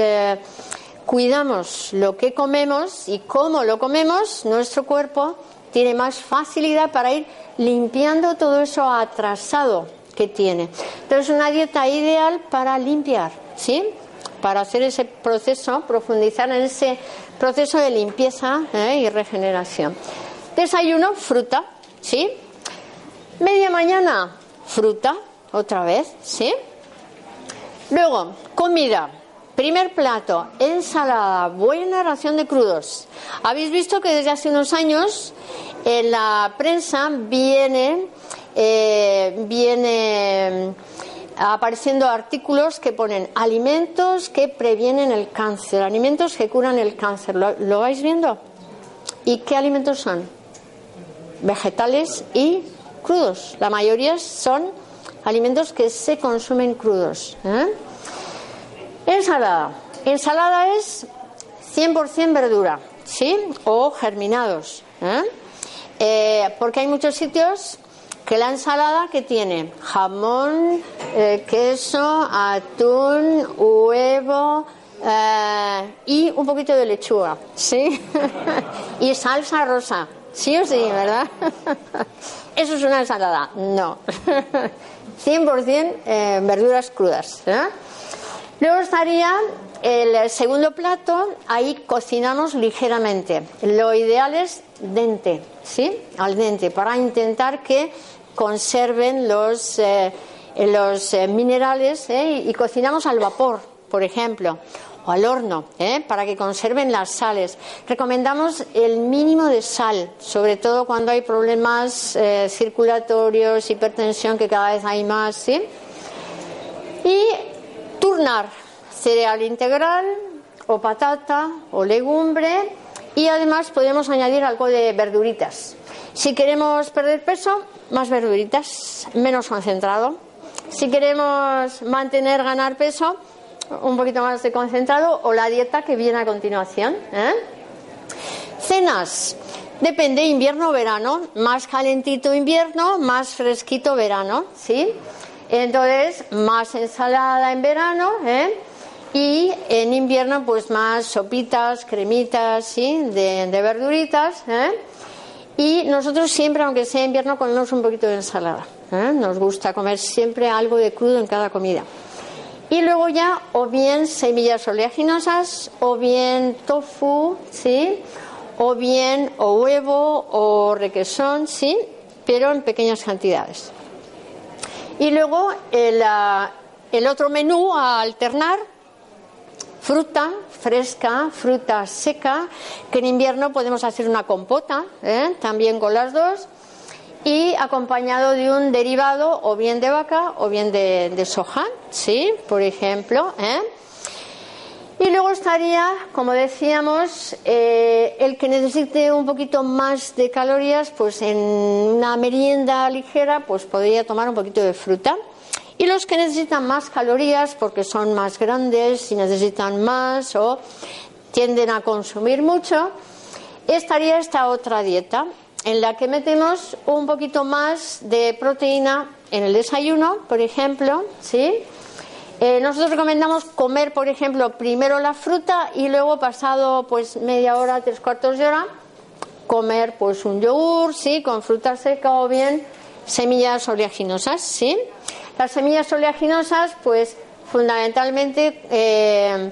cuidamos lo que comemos y cómo lo comemos, nuestro cuerpo tiene más facilidad para ir limpiando todo eso atrasado que tiene. Entonces, una dieta ideal para limpiar, ¿sí? Para hacer ese proceso, profundizar en ese proceso de limpieza ¿eh? y regeneración. Desayuno, fruta, ¿sí? Media mañana, fruta, otra vez, ¿sí? Luego, comida. Primer plato, ensalada, buena ración de crudos. Habéis visto que desde hace unos años en la prensa viene, eh, viene apareciendo artículos que ponen alimentos que previenen el cáncer, alimentos que curan el cáncer. ¿Lo, lo vais viendo? ¿Y qué alimentos son? Vegetales y crudos. La mayoría son alimentos que se consumen crudos. ¿eh? Ensalada. Ensalada es 100% verdura, ¿sí? O germinados. ¿eh? Eh, porque hay muchos sitios que la ensalada que tiene jamón, eh, queso, atún, huevo y un poquito de lechuga, ¿sí? y salsa rosa, sí o sí, ¿verdad? ¿Eso es una ensalada? No. 100% verduras crudas. Luego estaría el segundo plato, ahí cocinamos ligeramente. Lo ideal es dente, ¿sí? Al dente, para intentar que conserven los, eh, los eh, minerales ¿eh? y cocinamos al vapor, por ejemplo, o al horno, para que conserven las sales. Recomendamos el mínimo de sal, sobre todo cuando hay problemas circulatorios, hipertensión, que cada vez hay más, ¿sí? Y turnar cereal integral o patata o legumbre y además podemos añadir algo de verduritas. Si queremos perder peso, más verduritas, menos concentrado. Si queremos mantener, ganar peso, un poquito más de concentrado o la dieta que viene a continuación. ¿eh? Cenas. Depende, invierno o verano. Más calentito invierno, más fresquito verano. ¿sí? Entonces, más ensalada en verano, ¿eh? Y en invierno, pues más sopitas, cremitas, ¿sí? De, verduritas, ¿eh? Y nosotros siempre, aunque sea invierno, comemos un poquito de ensalada. ¿eh? Nos gusta comer siempre algo de crudo en cada comida. Y luego ya, o bien semillas oleaginosas, o bien tofu, ¿sí? O bien o huevo o requesón, ¿sí? Pero en pequeñas cantidades. Y luego el, ah, el otro menú a alternar, fruta fresca, fruta seca, que en invierno podemos hacer una compota, ¿eh? también con las dos, y acompañado de un derivado o bien de vaca o bien de, soja, ¿sí? Por ejemplo, ¿eh? Y luego estaría, como decíamos, eh, el que necesite un poquito más de calorías, pues en una merienda ligera, pues podría tomar un poquito de fruta. Y los que necesitan más calorías, porque son más grandes y necesitan más o tienden a consumir mucho, estaría esta otra dieta en la que metemos un poquito más de proteína en el desayuno, por ejemplo, ¿sí? Eh, nosotros recomendamos comer, por ejemplo, primero la fruta y luego pasado pues media hora, tres cuartos de hora, comer pues un yogur, sí, con fruta seca o bien semillas oleaginosas, sí. Las semillas oleaginosas, pues fundamentalmente eh,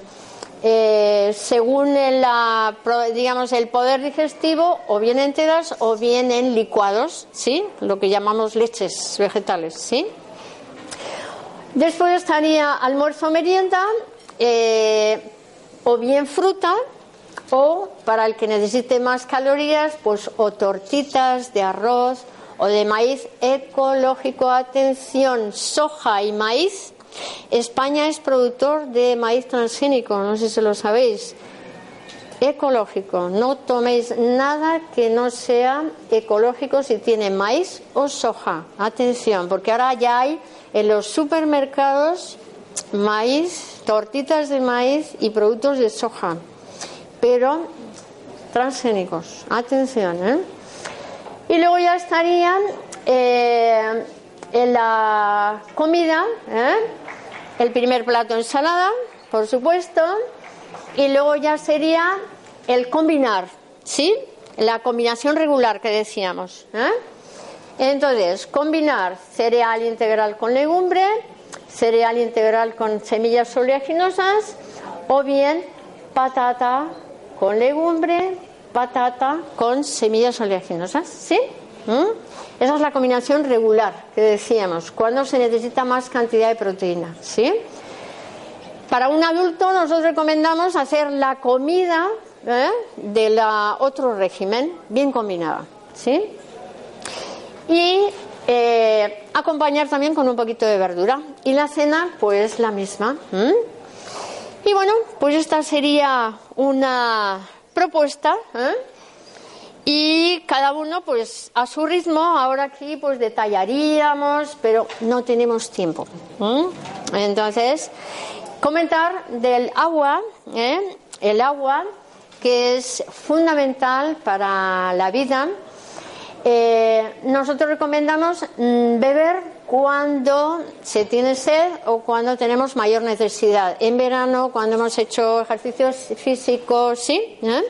eh, según la, digamos el poder digestivo, o bien enteras o bien en licuados, sí, lo que llamamos leches vegetales, sí. Después estaría almuerzo merienda, eh, o bien fruta, o para el que necesite más calorías, pues o tortitas de arroz o de maíz ecológico. Atención, soja y maíz. España es productor de maíz transgénico, no sé si lo sabéis. Ecológico. No toméis nada que no sea ecológico si tiene maíz o soja. Atención, porque ahora ya hay en los supermercados maíz, tortitas de maíz y productos de soja, pero transgénicos. Atención, ¿eh? Y luego ya estarían eh, en la comida, ¿eh? el primer plato ensalada, por supuesto, y luego ya sería el combinar, ¿sí? La combinación regular que decíamos. ¿eh? Entonces, combinar cereal integral con legumbre, cereal integral con semillas oleaginosas o bien patata con legumbre, patata con semillas oleaginosas, ¿sí? ¿Mm? Esa es la combinación regular que decíamos, cuando se necesita más cantidad de proteína, ¿sí? Para un adulto nosotros recomendamos hacer la comida ¿eh? de la otro régimen bien combinada, ¿sí? Y eh, acompañar también con un poquito de verdura. Y la cena, pues la misma. Y bueno, pues esta sería una propuesta. ¿eh? Y cada uno, pues a su ritmo, ahora aquí pues detallaríamos, pero no tenemos tiempo. Entonces, comentar del agua, ¿eh? el agua que es fundamental para la vida. Eh, nosotros recomendamos mm, beber cuando se tiene sed o cuando tenemos mayor necesidad. En verano, cuando hemos hecho ejercicios físicos, ¿sí? ¿Eh?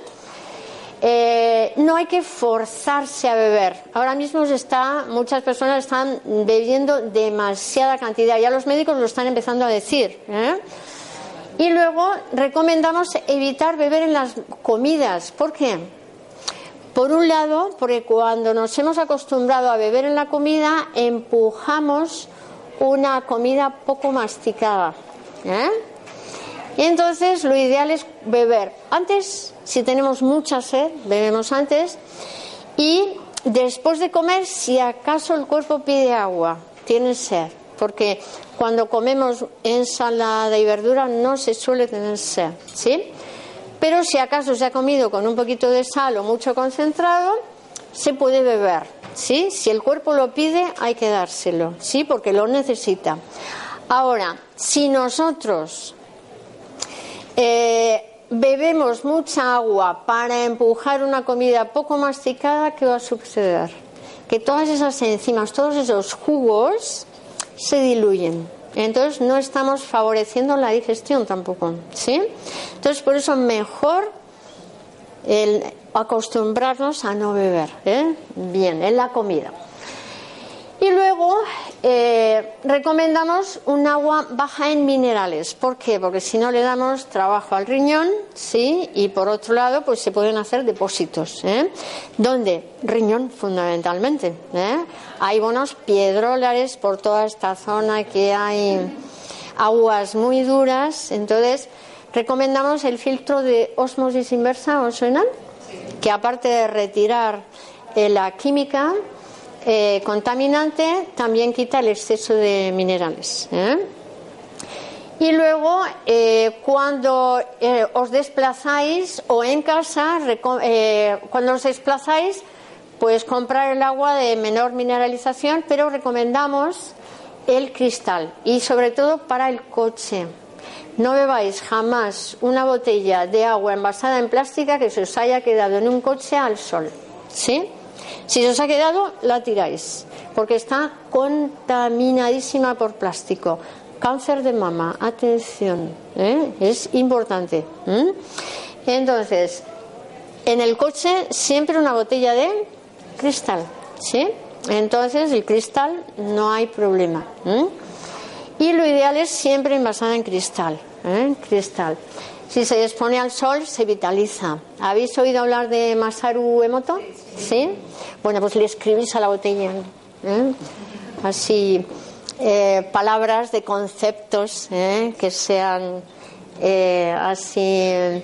Eh, no hay que forzarse a beber. Ahora mismo está, muchas personas están bebiendo demasiada cantidad. Ya los médicos lo están empezando a decir. Y luego recomendamos evitar beber en las comidas. ¿Por qué? Por un lado, porque cuando nos hemos acostumbrado a beber en la comida, empujamos una comida poco masticada. ¿eh? Y entonces lo ideal es beber antes si tenemos mucha sed, bebemos antes. Y después de comer, si acaso el cuerpo pide agua, tiene sed. Porque cuando comemos ensalada y verdura no se suele tener sed, ¿sí? Pero si acaso se ha comido con un poquito de sal o mucho concentrado, se puede beber, ¿sí? Si el cuerpo lo pide, hay que dárselo, ¿sí? Porque lo necesita. Ahora, si nosotros eh, bebemos mucha agua para empujar una comida poco masticada, ¿qué va a suceder? Que todas esas enzimas, todos esos jugos se diluyen. Entonces no estamos favoreciendo la digestión tampoco, ¿sí? Entonces por eso mejor el acostumbrarnos a no beber, ¿eh? bien, en la comida. Y luego eh, recomendamos un agua baja en minerales. ¿Por qué? Porque si no le damos trabajo al riñón, sí, y por otro lado, pues se pueden hacer depósitos. ¿eh? ¿Dónde? Riñón, fundamentalmente. ¿eh? Hay buenos piedrolares por toda esta zona que hay aguas muy duras. Entonces, recomendamos el filtro de osmosis inversa, ¿os suenan? Que aparte de retirar eh, la química, eh, contaminante también quita el exceso de minerales. ¿eh? Y luego, eh, cuando os desplazáis o en casa, cuando os desplazáis, pues comprar el agua de menor mineralización, pero recomendamos el cristal y sobre todo para el coche. No bebáis jamás una botella de agua envasada en plástica que se os haya quedado en un coche al sol. ¿Sí? Si se os ha quedado, la tiráis, porque está contaminadísima por plástico. Cáncer de mama, atención, ¿eh? es importante. Entonces, en el coche siempre una botella de cristal, ¿sí? Entonces, el cristal no hay problema. Y lo ideal es siempre envasada en cristal, ¿eh? cristal. Si se expone al sol, se vitaliza. ¿Habéis oído hablar de Masaru Emoto? ¿Sí? Bueno, pues le escribís a la botella. ¿eh? Así, eh, palabras de conceptos ¿eh? que sean así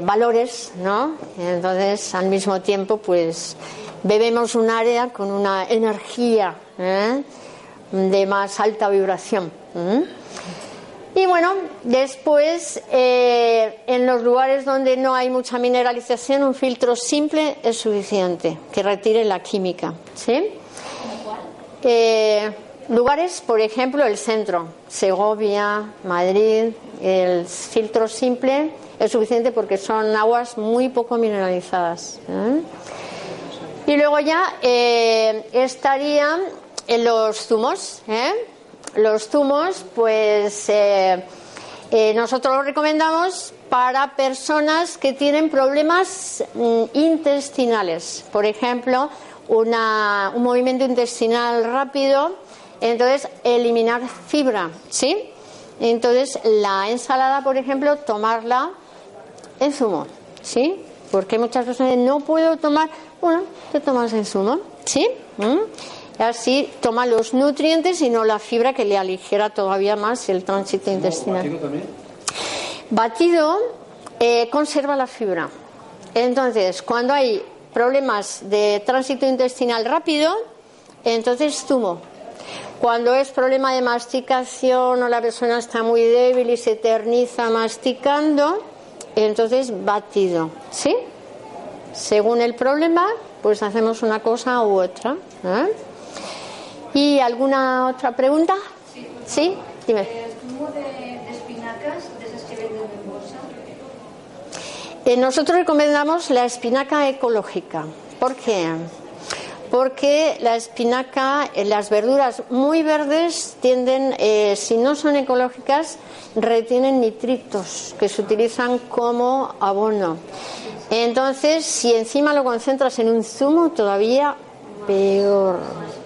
valores, ¿no? Entonces, al mismo tiempo, pues bebemos un área con una energía de más alta vibración. Y bueno, después eh, en los lugares donde no hay mucha mineralización, un filtro simple es suficiente, que retire la química. ¿sí? Eh, lugares, por ejemplo, el centro, Segovia, Madrid, el filtro simple es suficiente porque son aguas muy poco mineralizadas. ¿eh? Y luego ya estarían los zumos. ¿eh? Los zumos, pues eh, Eh, nosotros lo recomendamos para personas que tienen problemas mm, intestinales. Por ejemplo, una- un movimiento intestinal rápido, entonces eliminar fibra, ¿sí? Entonces la ensalada, por ejemplo, tomarla en zumo, ¿sí? Porque muchas personas no puedo tomar, bueno, te tomas en zumo, ¿sí? ¿Mm? Así toma los nutrientes y no la fibra que le aligera todavía más el tránsito intestinal. Batido eh, conserva la fibra. Entonces, cuando hay problemas de tránsito intestinal rápido, entonces zumo. Cuando es problema de masticación o la persona está muy débil y se eterniza masticando, entonces batido. ¿Sí? Según el problema, pues hacemos una cosa u otra. ¿eh? ¿Y alguna otra pregunta? Sí. Dime. El zumo de, de espinacas, de esas que venden en bolsa, Eh, nosotros recomendamos la espinaca ecológica. ¿Por qué? Porque la espinaca, eh, las verduras muy verdes tienden, eh, si no son ecológicas, retienen nitritos que se utilizan como abono. Entonces, si encima lo concentras en un zumo, todavía peor.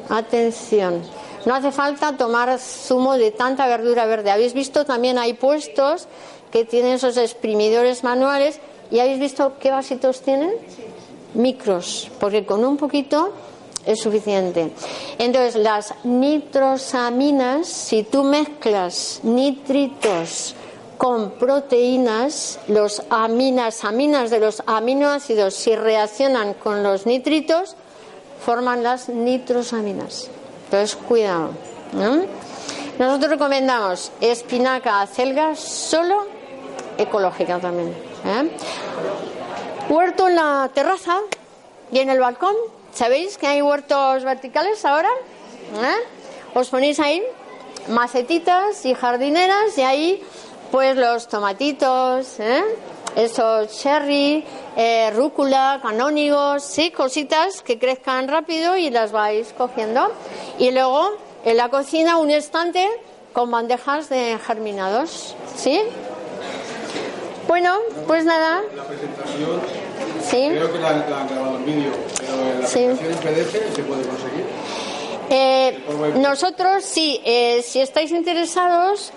Atención. No hace falta tomar zumo de tanta verdura verde. Habéis visto también hay puestos que tienen esos exprimidores manuales y habéis visto qué vasitos tienen micros, porque con un poquito es suficiente. Entonces, las nitrosaminas, si tú mezclas nitritos con proteínas, los aminas, aminas de los aminoácidos, si reaccionan con los nitritos, forman las nitrosaminas. Entonces, cuidado. ¿no? Nosotros recomendamos espinaca acelga solo ecológica también. ¿eh? Huerto en la terraza y en el balcón. ¿Sabéis que hay huertos verticales ahora? ¿Eh? Os ponéis ahí macetitas y jardineras y ahí pues los tomatitos, ¿eh? Esos cherry, eh, rúcula, canónigos, sí, cositas que crezcan rápido y las vais cogiendo. Y luego en la cocina un estante con bandejas de germinados, ¿sí? Bueno, pues nada, La presentación, sí. creo que la, la han grabado en vídeo, pero la Sí. presentación en PDF se puede conseguir. Eh, nosotros, sí, eh, si estáis interesados,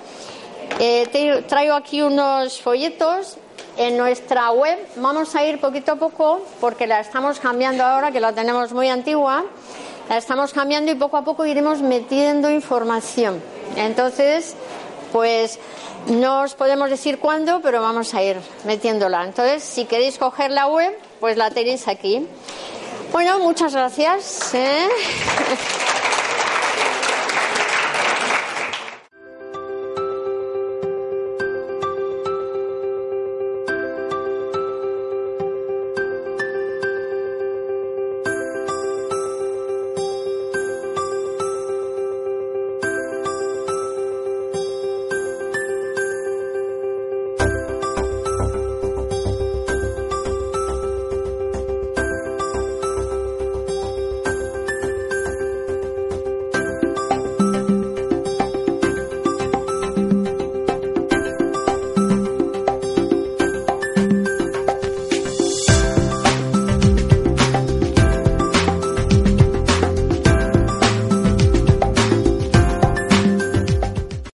eh, te- traigo aquí unos folletos. En nuestra web vamos a ir poquito a poco porque la estamos cambiando ahora, que la tenemos muy antigua. La estamos cambiando y poco a poco iremos metiendo información. Entonces, pues no os podemos decir cuándo, pero vamos a ir metiéndola. Entonces, si queréis coger la web, pues la tenéis aquí. Bueno, muchas gracias. ¿eh?